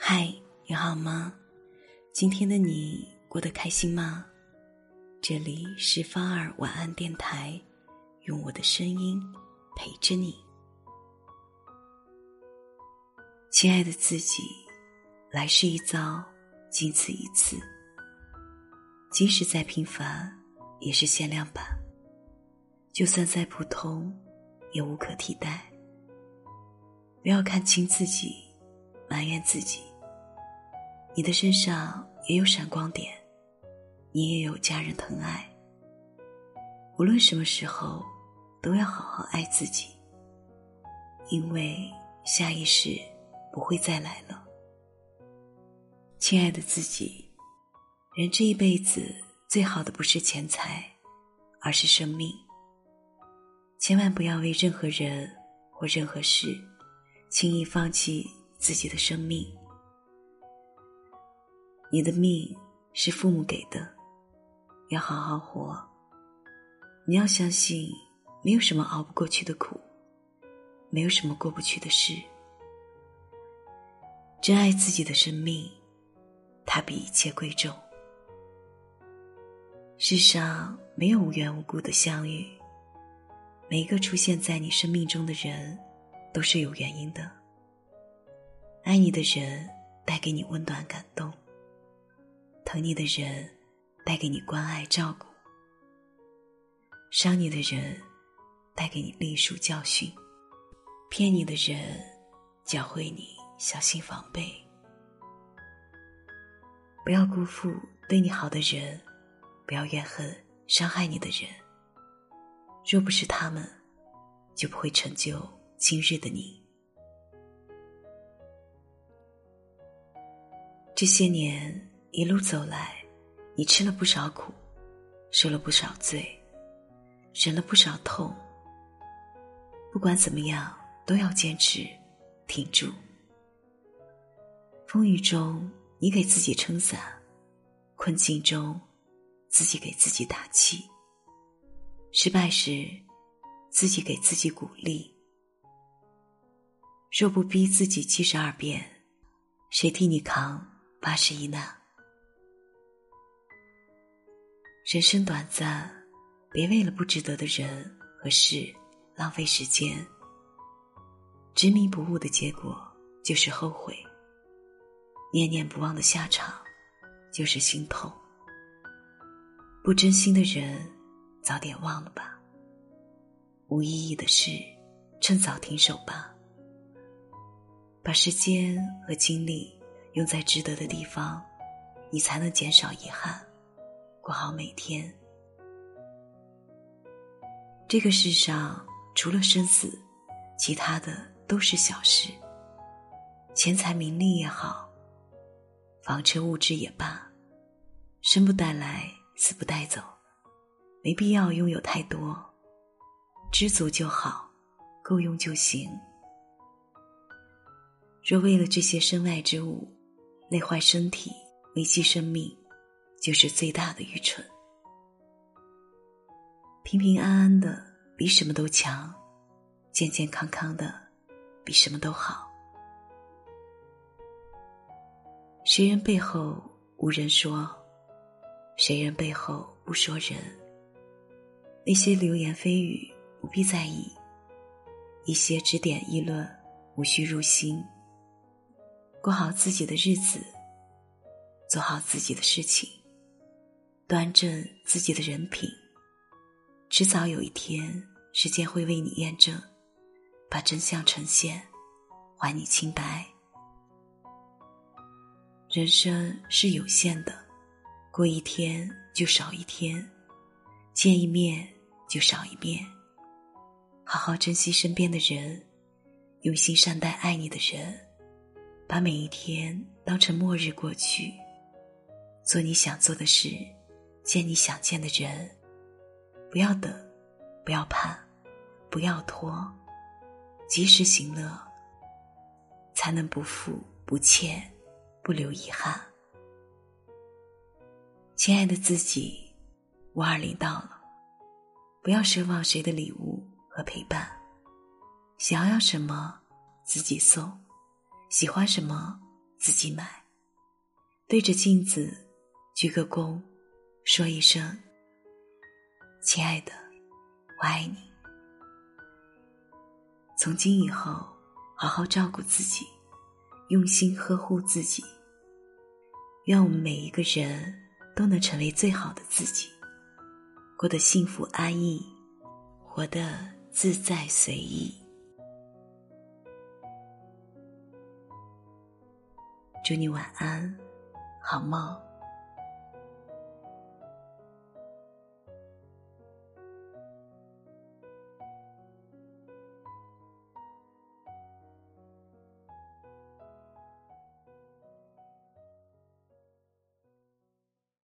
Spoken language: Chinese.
嗨，你好吗？今天的你过得开心吗？这里是芳儿晚安电台，用我的声音陪着你，亲爱的自己。来世一遭，仅此一次。即使再平凡，也是限量版；就算再普通，也无可替代。不要看清自己，埋怨自己。你的身上也有闪光点，你也有家人疼爱。无论什么时候，都要好好爱自己，因为下一世不会再来了。亲爱的自己，人这一辈子最好的不是钱财，而是生命。千万不要为任何人或任何事轻易放弃自己的生命。你的命是父母给的，要好好活。你要相信，没有什么熬不过去的苦，没有什么过不去的事。珍爱自己的生命。它比一切贵重。世上没有无缘无故的相遇，每一个出现在你生命中的人，都是有原因的。爱你的人带给你温暖感动，疼你的人带给你关爱照顾，伤你的人带给你历数教训，骗你的人教会你小心防备。不要辜负对你好的人，不要怨恨伤害你的人。若不是他们，就不会成就今日的你。这些年一路走来，你吃了不少苦，受了不少罪，忍了不少痛。不管怎么样，都要坚持，挺住。风雨中。你给自己撑伞，困境中自己给自己打气；失败时自己给自己鼓励。若不逼自己七十二变，谁替你扛八十一难？人生短暂，别为了不值得的人和事浪费时间。执迷不悟的结果就是后悔。念念不忘的下场，就是心痛。不真心的人，早点忘了吧。无意义的事，趁早停手吧。把时间和精力用在值得的地方，你才能减少遗憾，过好每天。这个世上，除了生死，其他的都是小事。钱财名利也好。房车物质也罢，生不带来，死不带走，没必要拥有太多，知足就好，够用就行。若为了这些身外之物，累坏身体，危及生命，就是最大的愚蠢。平平安安的比什么都强，健健康康的比什么都好。谁人背后无人说，谁人背后不说人。那些流言蜚语不必在意，一些指点议论无需入心。过好自己的日子，做好自己的事情，端正自己的人品，迟早有一天，时间会为你验证，把真相呈现，还你清白。人生是有限的，过一天就少一天，见一面就少一面。好好珍惜身边的人，用心善待爱你的人，把每一天当成末日过去。做你想做的事，见你想见的人，不要等，不要盼，不要拖，及时行乐，才能不负不欠。不留遗憾，亲爱的自己，五二零到了，不要奢望谁的礼物和陪伴，想要什么自己送，喜欢什么自己买，对着镜子鞠个躬，说一声：“亲爱的，我爱你。”从今以后，好好照顾自己，用心呵护自己。愿我们每一个人都能成为最好的自己，过得幸福安逸，活得自在随意。祝你晚安，好梦。